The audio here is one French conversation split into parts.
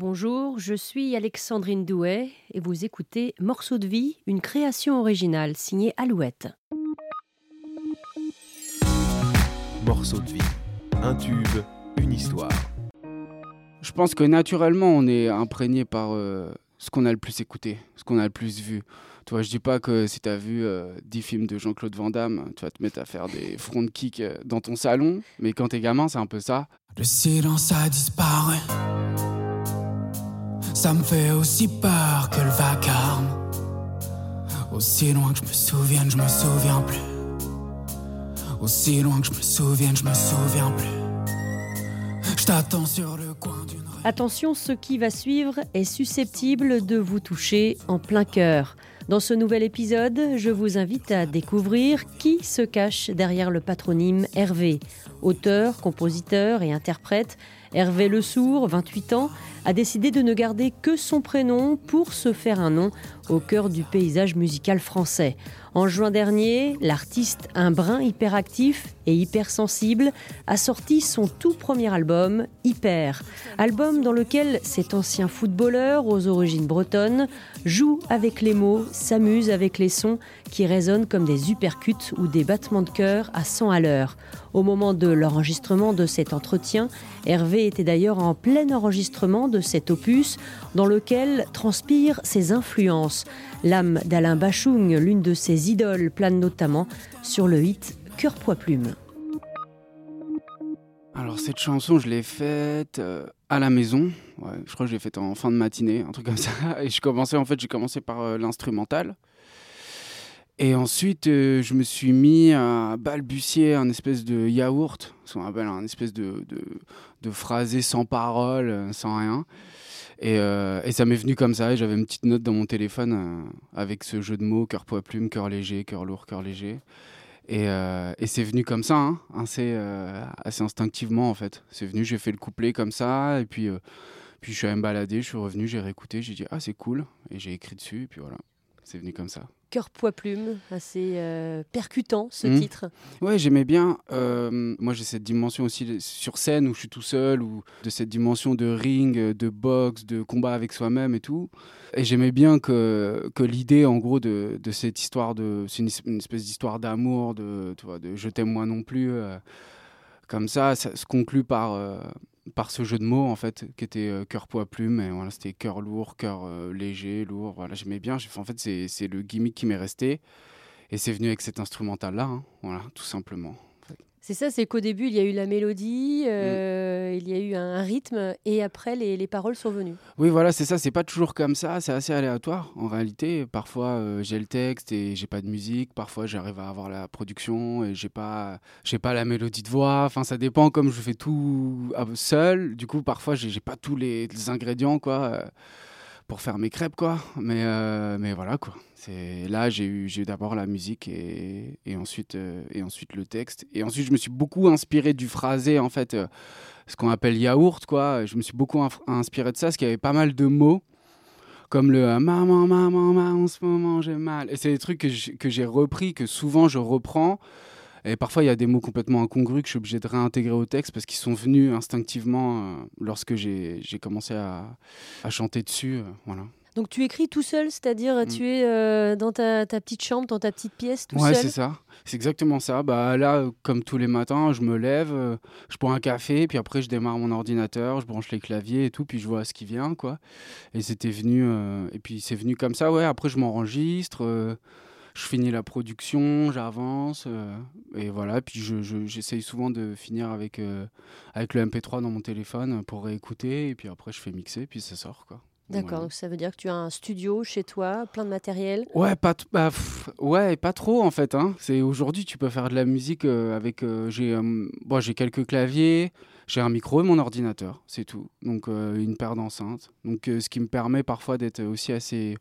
Bonjour, je suis Alexandrine Douet et vous écoutez Morceau de vie, une création originale signée Alouette. Morceau de vie, un tube, une histoire. Je pense que naturellement, on est imprégné par euh, ce qu'on a le plus écouté, ce qu'on a le plus vu. Tu vois, je dis pas que si tu as vu euh, 10 films de Jean-Claude Van Damme, tu vas te mettre à faire des front kicks euh, dans ton salon, mais quand t'es gamin, c'est un peu ça. Le silence a disparu. Ça me fait aussi peur que le vacarme. Aussi loin que je me souvienne, je me souviens plus. Aussi loin que je me souvienne, je me souviens plus. Je t'attends sur le coin d'une rue. Attention, ce qui va suivre est susceptible de vous toucher en plein cœur. Dans ce nouvel épisode, je vous invite à découvrir qui se cache derrière le patronyme Hervé. Auteur, compositeur et interprète, Hervé Le Sourd, 28 ans, a décidé de ne garder que son prénom pour se faire un nom au cœur du paysage musical français. En juin dernier, l'artiste, un brin hyperactif et hypersensible, a sorti son tout premier album, Hyper. Album dans lequel cet ancien footballeur aux origines bretonnes joue avec les mots, s'amuse avec les sons qui résonnent comme des uppercuts ou des battements de cœur à 100 à l'heure. Au moment de l'enregistrement de cet entretien, Hervé était d'ailleurs en plein enregistrement de cet opus dans lequel transpirent ses influences. L'âme d'Alain Bachung, l'une de ses idoles, plane notamment sur le hit Cœur poids plume. Alors cette chanson, je l'ai faite euh, à la maison. Je crois que je l'ai faite en fin de matinée, un truc comme ça. Et je commençais en fait, j'ai commencé par euh, l'instrumental. Et ensuite, euh, je me suis mis à balbutier un espèce de yaourt, ce qu'on appelle un espèce de, de, de phrasé sans parole, euh, sans rien. Et, euh, et ça m'est venu comme ça. et J'avais une petite note dans mon téléphone avec ce jeu de mots cœur poids plume, cœur léger, cœur lourd, cœur léger. Et, c'est venu comme ça, hein, assez, instinctivement en fait. C'est venu, j'ai fait le couplet comme ça, et puis, puis je suis allé me balader, je suis revenu, j'ai réécouté, j'ai dit ah c'est cool, et j'ai écrit dessus, et puis voilà, c'est venu comme ça. Cœur poids plume, assez euh, percutant ce Mhm. titre. Ouais, j'aimais bien. euh, moi, j'ai cette dimension aussi sur scène où je suis tout seul, ou de cette dimension de ring, de boxe, de combat avec soi-même et tout. Et j'aimais bien que, que l'idée, en gros, de, de cette histoire de. C'est une, une espèce d'histoire d'amour, de, tu vois, de je t'aime moi non plus. euh, comme ça, ça se conclut par. Par ce jeu de mots en fait qui était euh, cœur poids plume et voilà c'était cœur lourd cœur euh, léger lourd voilà j'aimais bien en fait c'est le gimmick qui m'est resté et c'est venu avec cet instrumental-là, hein, voilà, tout simplement. C'est ça, c'est qu'au début, il y a eu la mélodie, euh, il y a eu un, rythme, et après, les, les paroles sont venues. Oui, voilà, c'est ça, c'est pas toujours comme ça, c'est assez aléatoire en réalité. Parfois, euh, j'ai le texte et j'ai pas de musique, parfois, j'arrive à avoir la production et j'ai pas, pas la mélodie de voix, enfin, ça dépend, comme je fais tout euh, seul, du coup, parfois, j'ai pas tous les, les ingrédients, quoi. Pour faire mes crêpes quoi. Mais euh, mais voilà quoi. C'est là j'ai eu eu d'abord la musique et, et ensuite euh, et ensuite le texte. Et ensuite je me suis beaucoup inspiré du phrasé en fait euh, ce qu'on appelle yaourt quoi. Je me suis beaucoup inspiré de ça parce qu'il y avait pas mal de mots comme le euh, maman maman maman en ce moment j'ai mal. Et c'est des trucs que j'ai repris que souvent je reprends et parfois il y a des mots complètement incongrus que je suis obligé de réintégrer au texte parce qu'ils sont venus instinctivement euh, lorsque j'ai commencé à, à chanter dessus euh, voilà Donc tu écris tout seul, c'est-à-dire Mm. tu es euh, dans ta, ta petite chambre, dans ta petite pièce, tout Ouais, seul? c'est ça. C'est exactement ça. Bah là, comme tous les matins, je me lève, euh, je prends un café, puis après je démarre mon ordinateur, je branche les claviers et tout, puis je vois ce qui vient, quoi. Et c'était venu, euh, et puis c'est venu comme ça. Ouais. Après, je m'enregistre, je finis la production, j'avance, euh, et voilà. Puis je, je- j'essaye souvent de finir avec euh, avec le MP3 dans mon téléphone pour réécouter, et puis après je fais mixer, puis ça sort, quoi. D'accord, Voilà. donc ça veut dire que tu as un studio chez toi, plein de matériel? Ouais, pas, bah, pff, ouais, pas trop en fait. Hein. C'est aujourd'hui, tu peux faire de la musique euh, avec. j'ai, bon, j'ai quelques claviers, j'ai un micro et mon ordinateur, c'est tout. Donc une paire d'enceintes. Donc ce qui me permet parfois d'être aussi assez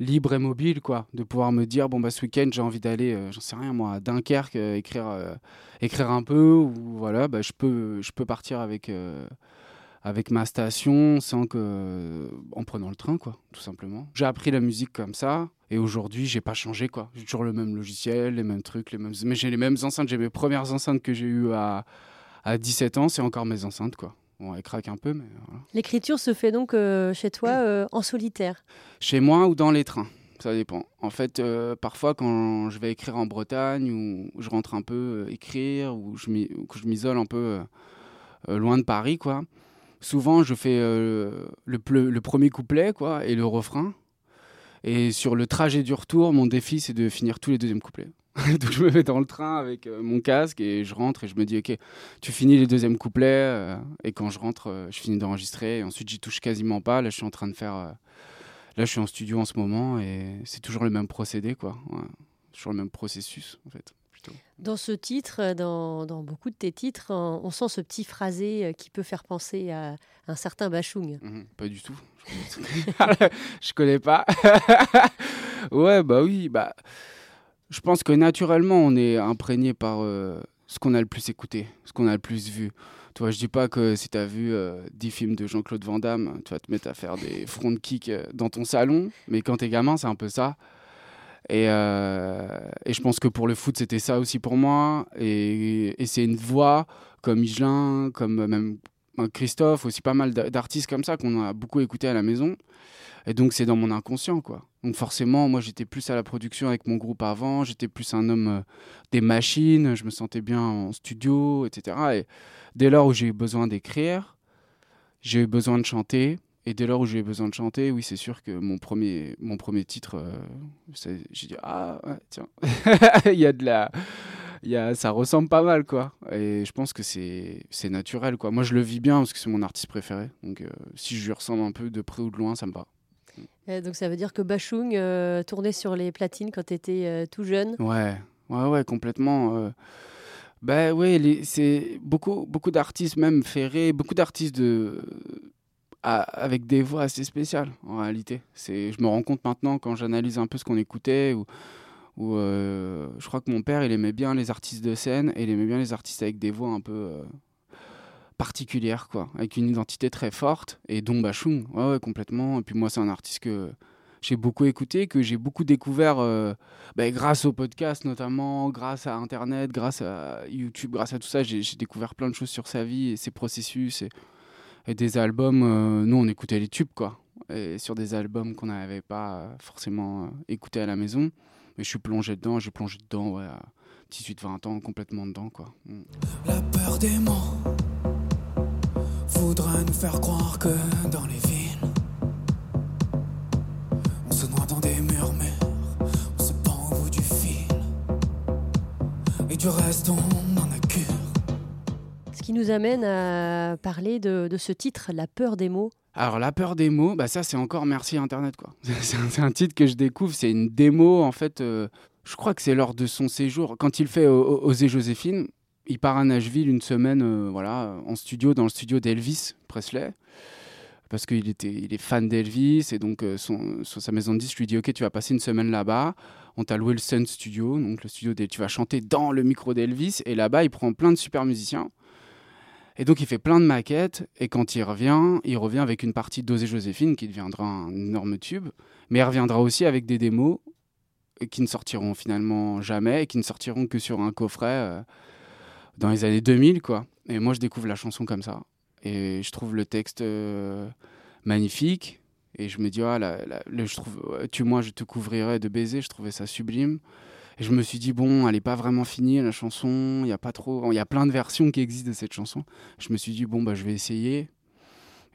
libre et mobile, quoi, de pouvoir me dire bon bah ce week-end j'ai envie d'aller, euh, j'en sais rien moi, à Dunkerque euh, écrire, euh, écrire un peu ou voilà, bah je peux, je peux partir avec. avec ma station sans que en prenant le train quoi tout simplement. J'ai appris la musique comme ça et aujourd'hui j'ai pas changé quoi. J'ai toujours le même logiciel les mêmes trucs les mêmes mais j'ai les mêmes enceintes. J'ai mes premières enceintes que j'ai eues à à 17 ans c'est encore mes enceintes quoi Bon, elle craque un peu, mais voilà. L'écriture se fait donc euh, chez toi euh, en solitaire Chez moi ou dans les trains, ça dépend. En fait, euh, parfois quand je vais écrire en Bretagne ou je rentre un peu écrire ou je m'isole un peu loin de Paris, quoi. Souvent, je fais le, le premier couplet, quoi, et le refrain. Et sur le trajet du retour, mon défi, c'est de finir tous les deuxièmes couplets. Donc je me mets dans le train avec euh, mon casque et je rentre et je me dis, ok, tu finis les deuxièmes couplets. euh, et quand je rentre, euh, je finis d'enregistrer. Et ensuite, j'y touche quasiment pas. Là, je suis en train de faire... Là, je suis en studio en ce moment et c'est toujours le même procédé, quoi. Ouais. Toujours le même processus, en fait. Plutôt. Dans ce titre, dans, dans beaucoup de tes titres, on, on sent ce petit phrasé qui peut faire penser à un certain Bachung. Mhm, pas du tout. je connais pas. ouais, bah oui, bah. Je pense que naturellement, on est imprégné par euh, ce qu'on a le plus écouté, ce qu'on a le plus vu. Tu vois, je dis pas que si tu as vu euh, 10 films de Jean-Claude Van Damme, tu vas te mettre à faire des front kicks euh, dans ton salon, mais quand t'es gamin, c'est un peu ça. Et, euh, et je pense que pour le foot, c'était ça aussi pour moi. Et, et c'est une voix comme Higelin, comme même Christophe, aussi pas mal d'a- d'artistes comme ça qu'on a beaucoup écouté à la maison. Et donc c'est dans mon inconscient, quoi. Donc forcément, moi j'étais plus à la production avec mon groupe avant, j'étais plus un homme euh, des machines, je me sentais bien en studio, etc. Et dès lors où j'ai eu besoin d'écrire, j'ai eu besoin de chanter. Et dès lors où j'ai eu besoin de chanter, oui, c'est sûr que mon premier, mon premier titre, euh, j'ai dit ah tiens, il y a de la, y a, ça ressemble pas mal quoi. Et je pense que c'est, naturel quoi. Moi je le vis bien parce que c'est mon artiste préféré. Donc euh, si je lui ressemble un peu de près ou de loin, ça me va. Euh, donc ça veut dire que Bachung euh, tournait sur les platines quand tu étais tout jeune. Ouais, ouais, ouais, complètement. Ben ouais, les- c'est beaucoup, beaucoup d'artistes même ferrés, beaucoup d'artistes de avec des voix assez spéciales en réalité. C'est, je me rends compte maintenant quand j'analyse un peu ce qu'on écoutait ou ou, euh, je crois que mon père il aimait bien les artistes de scène et il aimait bien les artistes avec des voix un peu euh, particulières quoi, avec une identité très forte et dont Bachung, ouais, complètement. Et puis moi c'est un artiste que j'ai beaucoup écouté, que j'ai beaucoup découvert euh, bah, grâce au podcast notamment, grâce à Internet, grâce à YouTube, grâce à tout ça, j'ai découvert plein de choses sur sa vie et ses processus et, des albums. nous, on écoutait les tubes, quoi. Et sur des albums qu'on n'avait pas forcément écoutés à la maison. Mais je suis plongé dedans, j'ai plongé dedans, ouais, à 18-20 ans, complètement dedans, quoi. Mm. La peur des mots voudrait nous faire croire que dans les villes, on se noie dans des murmures, on se pend au bout du fil. Et du reste, on en. Ce qui nous amène à parler de, ce titre, La peur des mots. Alors la peur des mots, bah ça c'est encore merci Internet quoi. C'est un, titre que je découvre, c'est une démo en fait. euh, je crois que c'est lors de son séjour, quand il fait O- Oser Joséphine, il part à Nashville une semaine, euh, voilà, en studio, dans le studio d'Elvis Presley, parce qu'il était, il est fan d'Elvis et donc euh, son, sa maison de disques, je lui dis ok tu vas passer une semaine là-bas, on t'a loué le Sun Studio, donc le studio tu vas chanter dans le micro d'Elvis et là-bas il prend plein de super musiciens. Et donc il fait plein de maquettes et quand il revient, il revient avec une partie d'Osée Joséphine qui deviendra un énorme tube, mais il reviendra aussi avec des démos qui ne sortiront finalement jamais et qui ne sortiront que sur un coffret euh, dans les années 2000 quoi. Et moi je découvre la chanson comme ça et je trouve le texte euh, magnifique et je me dis ah là, je trouve tu moi je te couvrirai de baisers, je trouvais ça sublime. Et je me suis dit, bon, elle n'est pas vraiment finie, la chanson. Il y a pas trop. Il y a plein de versions qui existent de cette chanson. Je me suis dit, bon, bah, je vais essayer.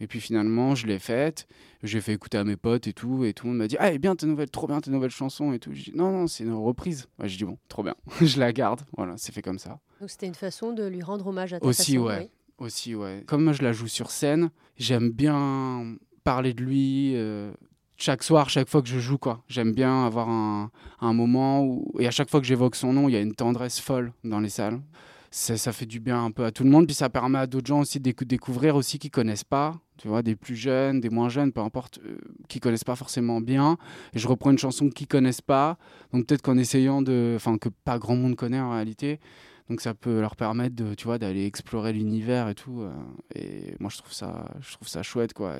Et puis finalement, je l'ai faite. J'ai fait écouter à mes potes et tout. Et tout le monde m'a dit, ah, et bien, tes nouvelles, trop bien tes nouvelles chansons et tout. J'ai dit, non, non, c'est une reprise. Ouais, j'ai dit, bon, trop bien. je la garde. Voilà, c'est fait comme ça. Donc c'était une façon de lui rendre hommage à ta Aussi, façon, ouais. oui. Aussi, ouais. Comme moi, je la joue sur scène, j'aime bien parler de lui. euh, chaque soir, chaque fois que je joue, quoi. J'aime bien avoir un, un moment où, et à chaque fois que j'évoque son nom, il y a une tendresse folle dans les salles. Ça, fait du bien un peu à tout le monde, puis ça permet à d'autres gens aussi de décou- découvrir aussi qui connaissent pas, tu vois, des plus jeunes, des moins jeunes, peu importe, euh, qui connaissent pas forcément bien. Je reprends une chanson qu'ils connaissent pas, donc peut-être qu'en essayant de, enfin que pas grand monde connaît en réalité, donc ça peut leur permettre de, tu vois, d'aller explorer l'univers et tout. euh, et moi je trouve ça, je trouve ça chouette quoi.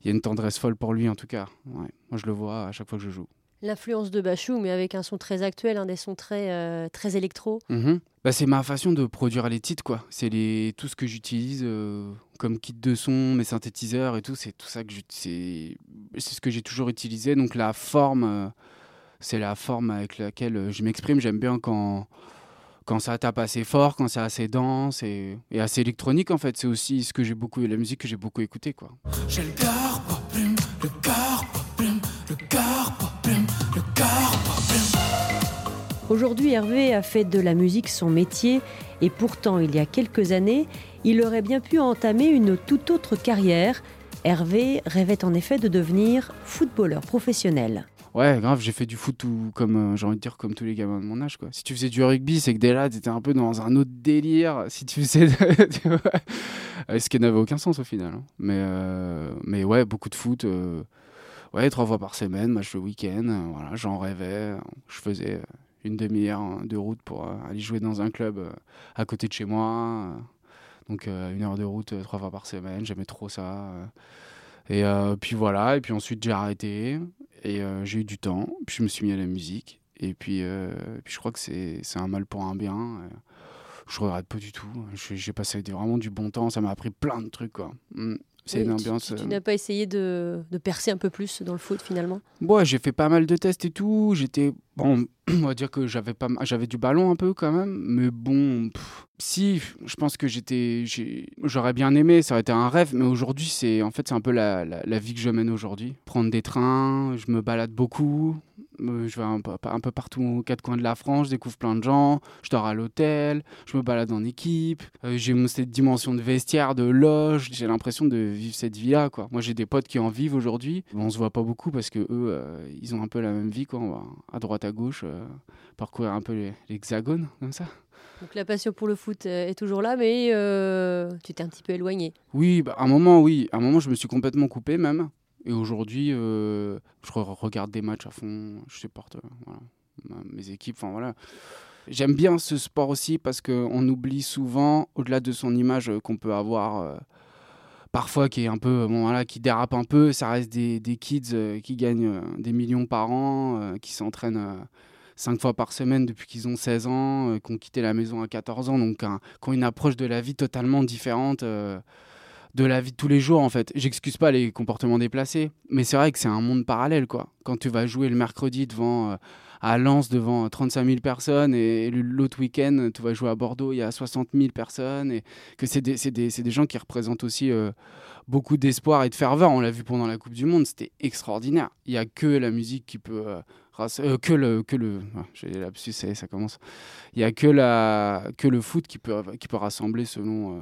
Il y a une tendresse folle pour lui en tout cas. Ouais. Moi je le vois à chaque fois que je joue. L'influence de Bachou, mais avec un son très actuel, un des sons très, euh, très électro. Mhm. Bah, c'est ma façon de produire les titres, quoi. C'est les... tout ce que j'utilise euh, comme kit de son, mes synthétiseurs et tout. C'est tout ça que c'est c'est ce que j'ai toujours utilisé. Donc la forme, euh, c'est la forme avec laquelle je m'exprime. J'aime bien quand quand ça tape assez fort, quand c'est assez dense et... et assez électronique en fait. C'est aussi ce que j'ai beaucoup, la musique que j'ai beaucoup écouté, quoi. J'ai le cœur pas plume, le cœur pas plume, le cœur pas plume, le cœur pas plume. Aujourd'hui, Hervé a fait de la musique son métier et pourtant, il y a quelques années, il aurait bien pu entamer une toute autre carrière. Hervé rêvait en effet de devenir footballeur professionnel. Ouais, grave, j'ai fait du foot comme, euh, j'ai envie de dire, comme tous les gamins de mon âge, quoi. Si tu faisais du rugby, c'est que dès là, t'étais un peu dans un autre délire. Si tu faisais. euh, ce qui n'avait aucun sens au final. hein. Mais, euh, mais ouais, beaucoup de foot. ouais, trois fois par semaine, match le week-end. voilà, j'en rêvais. Je faisais une demi-heure hein, de route pour aller jouer dans un club à côté de chez moi. donc, une heure de route trois fois par semaine. J'aimais trop ça. Et puis voilà, et puis ensuite j'ai arrêté et euh, j'ai eu du temps, puis je me suis mis à la musique et puis, euh, puis je crois que c'est un mal pour un bien. euh. Je regrette pas du tout. J'ai passé vraiment du bon temps, ça m'a appris plein de trucs. Mm. C'est Oui, une tu- ambiance. Tu, tu euh, n'as pas essayé de, de percer un peu plus dans le foot finalement? Ouais, j'ai fait pas mal de tests et tout. J'étais bon, on va dire que j'avais pas, j'avais du ballon un peu quand même, mais bon, pff, si, je pense que j'étais, j'aurais bien aimé, ça aurait été un rêve, mais aujourd'hui c'est, en fait, c'est un peu la, la, la vie que je mène aujourd'hui. Prendre des trains, je me balade beaucoup. Euh, Je vais un peu, un peu partout aux quatre coins de la France, je découvre plein de gens, je dors à l'hôtel, je me balade en équipe, euh, j'ai cette dimension de vestiaire, de loge, j'ai l'impression de vivre cette vie-là. Quoi. Moi j'ai des potes qui en vivent aujourd'hui, on se voit pas beaucoup parce que eux, euh, ils ont un peu la même vie, quoi. on va à droite à gauche, euh, parcourir un peu l'hexagone, comme ça. Donc la passion pour le foot est toujours là, mais euh, tu t'es un petit peu éloigné. Oui, bah, à un moment, oui. À un moment, je me suis complètement coupé même. Et aujourd'hui, euh, je re- regarde des matchs à fond. Je supporte euh, mes équipes. Voilà. J'aime bien ce sport aussi parce qu'on oublie souvent, au-delà de son image euh, qu'on peut avoir, parfois qui est un peu, bon voilà, qui dérape un peu. Ça reste des, des kids qui gagnent des millions par an, qui s'entraînent. cinq fois par semaine depuis qu'ils ont 16 ans, qui ont quitté la maison à 14 ans, donc qui ont une approche de la vie totalement différente de la vie de tous les jours en fait. J'excuse pas les comportements déplacés, mais c'est vrai que c'est un monde parallèle quoi. Quand tu vas jouer le mercredi devant euh, à Lens devant 35 000 personnes et l'autre week-end tu vas jouer à Bordeaux, il y a 60 000 personnes et que c'est des, des, des gens qui représentent aussi euh, beaucoup d'espoir et de ferveur. On l'a vu pendant la Coupe du Monde, c'était extraordinaire. Il y a que la musique qui peut euh, euh, que le que le ah, j'ai les lapsus, ça commence. Il y a que la que le foot qui peut qui peut rassembler selon euh,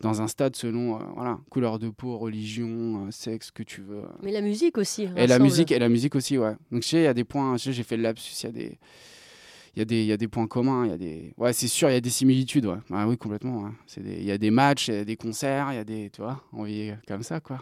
dans un stade selon euh, voilà couleur de peau, religion, euh, sexe que tu veux. Mais la musique aussi. Et la rassemble. musique, et la musique aussi, ouais. Donc, je sais, il y a des points, j'ai fait le lapsus, il y a des. Il y, a des, il y a des points communs, il y a des... Ouais, c'est sûr, il y a des similitudes, ouais. Ah oui, complètement, ouais. C'est des- Il y a des matchs, il y a des concerts, il y a des... Tu vois, on vit comme ça, quoi.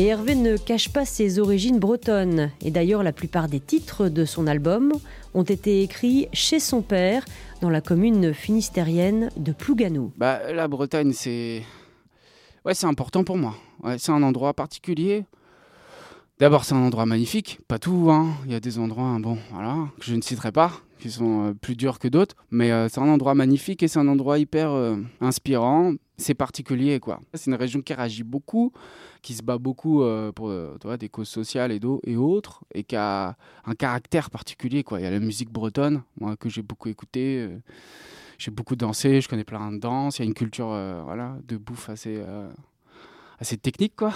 Et Hervé ne cache pas ses origines bretonnes. Et d'ailleurs, la plupart des titres de son album ont été écrits chez son père, dans la commune finistérienne de Plouganou. Bah, la Bretagne, c'est... Ouais, c'est important pour moi. C'est un endroit particulier. D'abord, c'est un endroit magnifique. Pas tout, hein. Il y a des endroits, bon, voilà, que je ne citerai pas, qui sont euh, plus durs que d'autres. Mais euh, c'est un endroit magnifique et c'est un endroit hyper euh, inspirant. C'est particulier, quoi. C'est une région qui réagit beaucoup, qui se bat beaucoup pour des causes sociales et, et autres, et qui a un caractère particulier, quoi. Il y a la musique bretonne, moi, que j'ai beaucoup écoutée. j'ai beaucoup dansé, je connais plein de danses. Il y a une culture voilà, de bouffe assez, assez technique, quoi.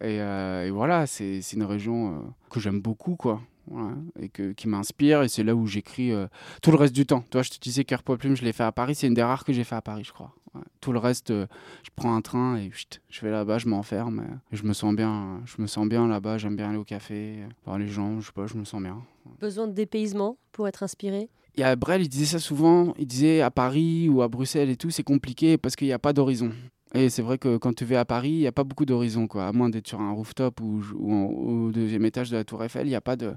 Et, euh, et voilà, c'est une région euh, que j'aime beaucoup, quoi. Voilà, et que, qui m'inspire, et c'est là où j'écris euh, tout le reste du temps. Toi, je te disais Cœur Plume, je l'ai fait à Paris, c'est une des rares que j'ai fait à Paris, je crois. Ouais. Tout le reste, je prends un train et chut, je vais là-bas, je m'enferme. et je me sens bien, je me sens bien là-bas, j'aime bien aller au café, voir les gens, je sais pas, je me sens bien. Besoin de dépaysement pour être inspiré? Il y a Brel, il disait ça souvent. Il disait à Paris ou à Bruxelles et tout, c'est compliqué parce qu'il n'y a pas d'horizon. Et c'est vrai que quand tu vas à Paris, il n'y a pas beaucoup d'horizon, quoi. À moins d'être sur un rooftop ou, au deuxième étage de la Tour Eiffel, il n'y a pas de.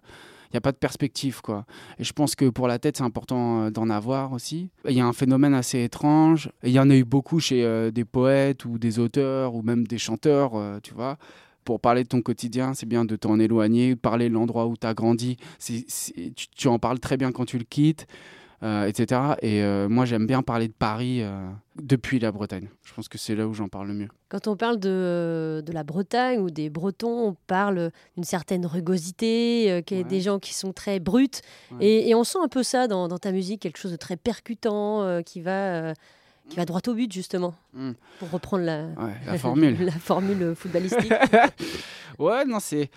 Il a pas de perspective, quoi. Et je pense que pour la tête, c'est important euh, d'en avoir aussi. Il y a un phénomène assez étrange. Il y en a eu beaucoup chez euh, des poètes ou des auteurs ou même des chanteurs, euh, tu vois. Pour parler de ton quotidien, c'est bien de t'en éloigner, parler de l'endroit où tu as grandi. Tu en parles très bien quand tu le quittes, euh, etc. Et euh, moi, j'aime bien parler de Paris euh, depuis la Bretagne. Je pense que c'est là où j'en parle le mieux. Quand on parle de, de la Bretagne ou des Bretons, on parle d'une certaine rugosité, euh, Ouais. des gens qui sont très bruts. Ouais. Et, et on sent un peu ça dans, dans ta musique, quelque chose de très percutant, euh, qui, va, euh, qui va droit au but, justement, Mm. pour reprendre la, Ouais, la formule. la formule footballistique. ouais, non, c'est.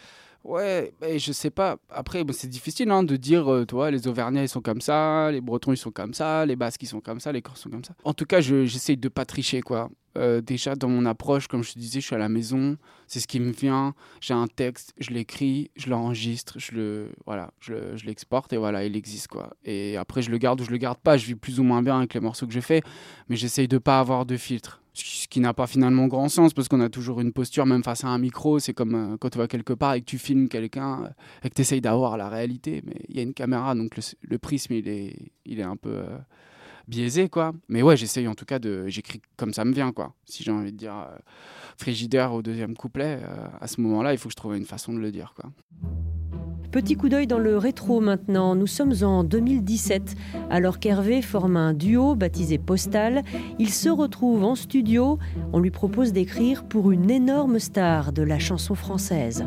Ouais, mais je sais pas. Après, c'est difficile hein, de dire, euh, tu vois, les Auvergnats, ils sont comme ça, les Bretons, ils sont comme ça, les Basques, ils sont comme ça, les Corses sont comme ça. En tout cas, je- j'essaye de pas tricher, quoi. Euh, déjà, dans mon approche, comme je te disais, je suis à la maison, c'est ce qui me vient. J'ai un texte, je l'écris, je l'enregistre, je le, voilà, je le- je l'exporte et voilà, il existe, quoi. Et après, je le garde ou je le garde pas. Je vis plus ou moins bien avec les morceaux que je fais, mais j'essaye de pas avoir de filtre. Ce qui n'a pas finalement grand sens parce qu'on a toujours une posture, même face à un micro. C'est comme euh, quand tu vas quelque part et que tu filmes quelqu'un euh, et que tu essayes d'avoir la réalité. Mais il y a une caméra, donc le, le prisme, il est, il est un peu biaisé, quoi. Mais ouais, j'essaye en tout cas de. J'écris comme ça me vient, quoi. Si j'ai envie de dire euh, frigidaire au deuxième couplet, euh, à ce moment-là, il faut que je trouve une façon de le dire, quoi. Petit coup d'œil dans le rétro maintenant. Nous sommes en 2017. Alors qu'Hervé forme un duo baptisé Postal, il se retrouve en studio. On lui propose d'écrire pour une énorme star de la chanson française.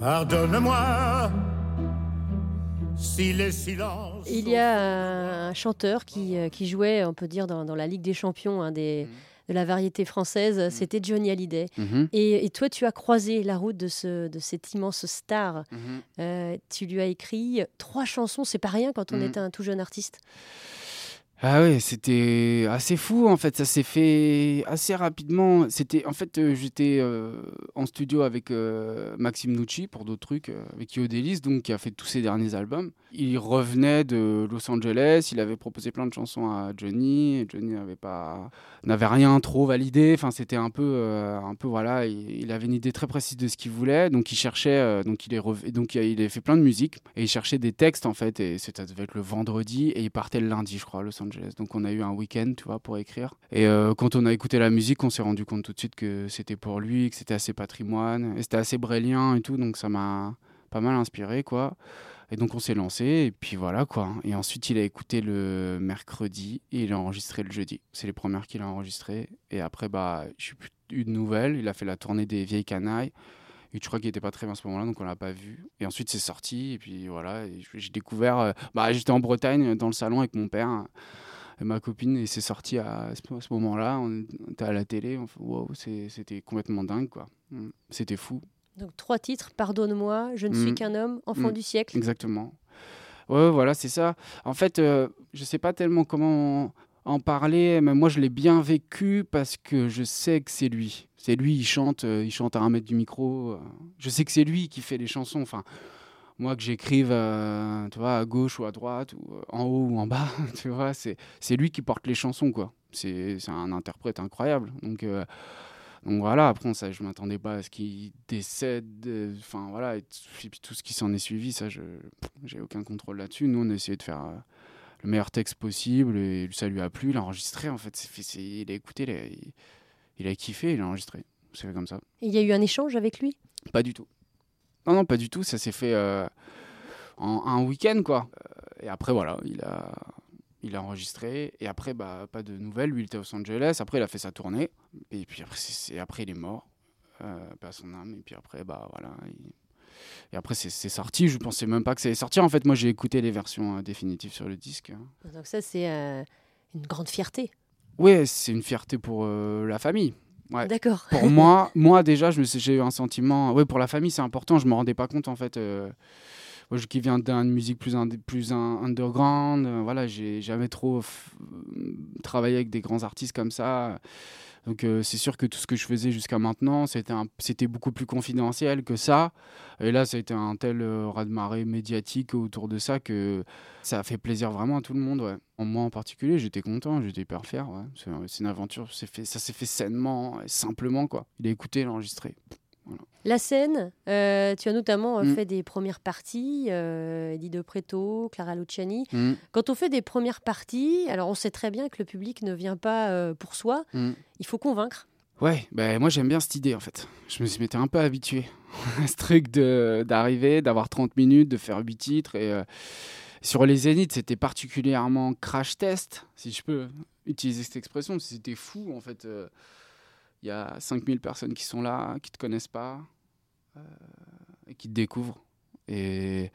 Pardonne-moi. Il y a un chanteur qui, euh, qui jouait, on peut dire, dans, dans la Ligue des Champions hein, des, de la variété française. C'était Johnny Hallyday. Mhm, Et, et toi, tu as croisé la route de, ce, de cette immense star. mhm. Euh, tu lui as écrit trois chansons, c'est pas rien quand on Mhm. était un tout jeune artiste. Ah ouais, c'était assez fou en fait, ça s'est fait assez rapidement. C'était en fait euh, j'étais euh, en studio avec euh, Maxime Nucci pour d'autres trucs euh, avec Yodelis donc qui a fait tous ses derniers albums. Il revenait de Los Angeles, il avait proposé plein de chansons à Johnny, et Johnny n'avait pas n'avait rien trop validé, enfin c'était un peu euh, un peu voilà, il, avait une idée très précise de ce qu'il voulait, donc il cherchait euh, donc il est donc il a, il a fait plein de musique. Et il cherchait des textes en fait. Et c'était ça devait être le vendredi. Et il partait le lundi je crois à Los Angeles. Donc on a eu un week-end, tu vois, pour écrire. Et euh, quand on a écouté la musique, on s'est rendu compte tout de suite que c'était pour lui, que c'était assez patrimoine, et c'était assez brélien et tout, donc ça m'a pas mal inspiré, quoi. Et donc on s'est lancé, et puis voilà, quoi. Et ensuite, il a écouté le mercredi, et il a enregistré le jeudi. C'est les premières qu'il a enregistrées. Et après, bah, je plus eu de nouvelles. Il a fait la tournée des vieilles canailles. Et je crois qu'il était pas très bien à ce moment-là, donc on l'a pas vu. Et ensuite, c'est sorti, et puis voilà, j'ai découvert. euh, bah, j'étais en Bretagne, dans le salon avec mon père et ma copine, et c'est sorti à ce, à ce moment-là. On était à la télé, c'est- c'était complètement dingue, quoi. Mm. C'était fou, Donc trois titres, Pardonne-moi, Je ne suis Mm. qu'un homme, Enfant Mm. du siècle. exactement. Ouais, voilà, c'est ça. En fait, euh, je sais pas tellement comment en parler, mais moi je l'ai bien vécu parce que je sais que c'est lui. C'est lui, il chante, euh, il chante à un mètre du micro. euh, je sais que c'est lui qui fait les chansons. Enfin, moi que j'écrive, euh, à gauche ou à droite, ou en haut ou en bas, tu vois, c'est lui qui porte les chansons, quoi. C'est un interprète incroyable. Donc, donc voilà, après, ça, je m'attendais pas à ce qu'il décède. Enfin, voilà, et, t- et puis tout ce qui s'en est suivi, ça, je j'ai aucun contrôle là-dessus. Nous, on a essayé de faire le meilleur texte possible et ça lui a plu. Il a enregistré, en fait. C'est fait- il a écouté, il a, il, il a kiffé, il a enregistré. C'est fait comme ça. Et Il y a eu un échange avec lui? Pas du tout. Non, non, pas du tout. Ça s'est fait euh, en un week-end, quoi. Euh, et après, voilà, il a, il a enregistré. Et après, bah, pas de nouvelles. Lui, il était à Los Angeles. Après, il a fait sa tournée. Et puis après, c'est- c'est- après il est mort. Euh, pas son âme. Et puis après, bah voilà. il- Et après, c'est sorti. Je pensais même pas que ça allait sortir. En fait, moi, j'ai écouté les versions euh, définitives sur le disque. Donc ça, c'est euh, une grande fierté. Ouais, c'est une fierté pour euh, la famille. Ouais. D'accord. pour moi, moi déjà, je me suis- j'ai eu un sentiment. Oui, pour la famille, c'est important. Je me rendais pas compte en fait. euh, moi, je- qui viens d'une musique plus indé- plus un- underground, euh, voilà, j'ai jamais trop f- travaillé avec des grands artistes comme ça. Donc euh, c'est sûr que tout ce que je faisais jusqu'à maintenant, c'était c'était beaucoup plus confidentiel que ça. Et là, été un tel euh, raz-de-marée médiatique autour de ça que ça a fait plaisir vraiment à tout le monde. Ouais. Moi en particulier, j'étais content, j'étais hyper fier. Ouais. C'est une aventure, fait, ça s'est fait sainement simplement. Quoi. Il a écouté, il La scène, euh, tu as notamment euh, Mm. fait des premières parties, euh, Eddie De Preto, Clara Luciani. Mm, Quand on fait des premières parties, alors on sait très bien que le public ne vient pas euh, pour soi, mm. il faut convaincre. Ouais, ben moi j'aime bien cette idée en fait. Je me suis m'étais un peu habitué à ce truc d'arriver, d'avoir 30 minutes, de faire 8 titres. Et sur les Zéniths, c'était particulièrement crash test, si je peux utiliser cette expression. C'était fou en fait. Il y a 5000 personnes qui sont là, qui te connaissent pas, euh, et qui te découvrent. Et,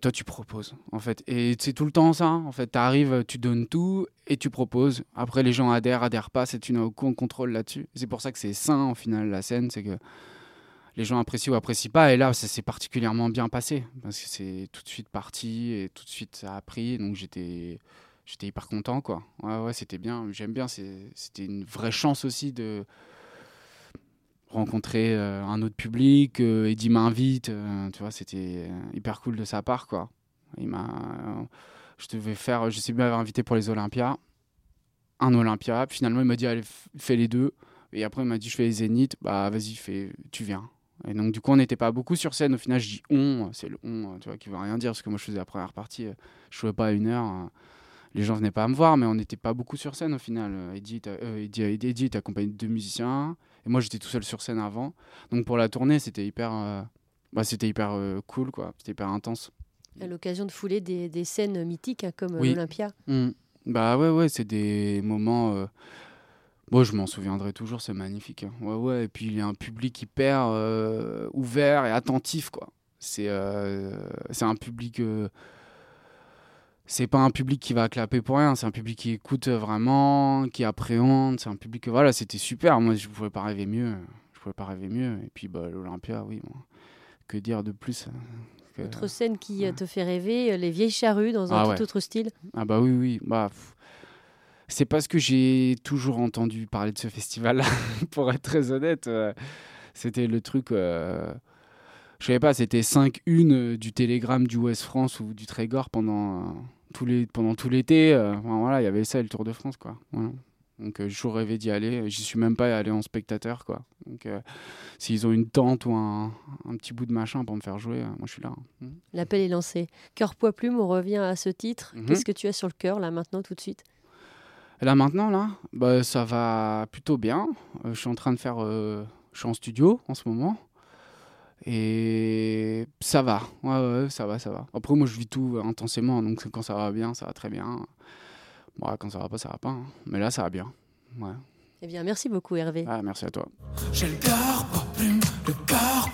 toi, tu proposes, en fait. Et c'est tout le temps ça. En fait, tu arrives, tu donnes tout et tu proposes. Après, les gens adhèrent, adhèrent pas. C'est une aucun contrôle là-dessus. C'est pour ça que c'est sain, au final, la scène. C'est que les gens apprécient ou apprécient pas. Et là, ça s'est particulièrement bien passé. Parce que c'est tout de suite parti et tout de suite ça a pris. Donc j'étais. J'étais hyper content, quoi. Ouais, ouais, c'était bien. J'aime bien. C'était une vraie chance aussi de rencontrer euh, un autre public. Euh, Eddie m'invite. euh, tu vois, c'était euh, hyper cool de sa part, quoi. Il m'a. je devais faire. Je sais bien m'avait invité pour les Olympias. Un Olympia. Puis finalement, il m'a dit, allez, fais les deux. Et après, il m'a dit, je fais les Zéniths. Bah, vas-y, fais, tu viens. Et donc, du coup, on n'était pas beaucoup sur scène. Au final, je dis on. C'est le on, tu vois, qui veut rien dire. Parce que moi, je faisais la première partie. Je jouais pas à une heure. Euh, Les gens venaient pas me voir, mais on n'était pas beaucoup sur scène au final. Euh, Eddie, euh, Eddie, Eddie, Eddie était accompagné de deux musiciens. Et moi, j'étais tout seul sur scène avant. Donc, pour la tournée, c'était hyper, euh, bah, c'était hyper euh, cool, quoi. C'était hyper intense. À l'occasion de fouler des, des scènes mythiques hein, comme Oui. l'Olympia. Mm. Bah ouais, ouais, c'est des moments. euh, Moi, je m'en souviendrai toujours, c'est magnifique. hein. Ouais, ouais, et puis il y a un public hyper euh, ouvert et attentif, quoi. C'est euh, c'est un public. C'est pas un public qui va clapper pour rien, c'est un public qui écoute vraiment, qui appréhende. C'est un public. Voilà, c'était super. Moi, je pouvais pas rêver mieux. Je pouvais pas rêver mieux. Et puis, bah, l'Olympia, oui. bon. Que dire de plus euh, que- Autre scène qui euh, te fait rêver, euh, les vieilles charrues dans un Ah tout ouais. autre style. Ah bah oui, oui. Bah, pff. c'est parce que j'ai toujours entendu parler de ce festival-là, pour être très honnête. euh, c'était le truc... euh, je savais pas, c'était 5 une euh, du Télégramme du Ouest France ou du Trégor pendant, tous les, pendant tout l'été. euh, enfin, voilà, il y avait ça et le Tour de France, quoi. Voilà. Donc euh, j'ai toujours rêvé d'y aller. J'y suis même pas allé en spectateur, quoi. Donc euh, s'ils ont une tente ou un, un petit bout de machin pour me faire jouer, euh, moi je suis là. hein. L'appel est lancé. Cœur poids plume, on revient à ce titre. Mhm. Qu'est-ce que tu as sur le cœur là maintenant tout de suite? Là maintenant, là, bah, ça va plutôt bien. Je suis en train de faire, je suis en studio en ce moment, et ça va. Ouais, ouais, ça va, ça va. Après, moi, je vis tout intensément, donc quand ça va bien, ça va très bien. Bon, quand ça va pas, ça va pas. hein. Mais là, ça va bien. Ouais. Eh bien, merci beaucoup Hervé. Ah, merci à toi. J'ai le cœur pas plume, le cœur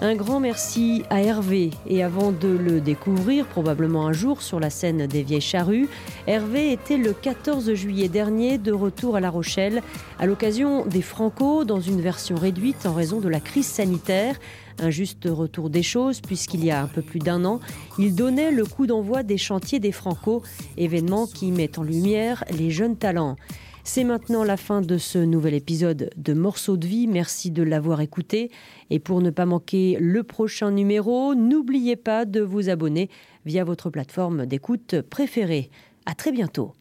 Un grand merci à Hervé. Et avant de le découvrir, probablement un jour sur la scène des Vieilles Charrues, Hervé était le 14 juillet dernier de retour à La Rochelle à l'occasion des Franco dans une version réduite en raison de la crise sanitaire. Un juste retour des choses puisqu'il y a un peu plus d'un an, il donnait le coup d'envoi des chantiers des Franco, événement qui met en lumière les jeunes talents. C'est maintenant la fin de ce nouvel épisode de Morceaux de vie. Merci de l'avoir écouté. Et pour ne pas manquer le prochain numéro, n'oubliez pas de vous abonner via votre plateforme d'écoute préférée. À très bientôt.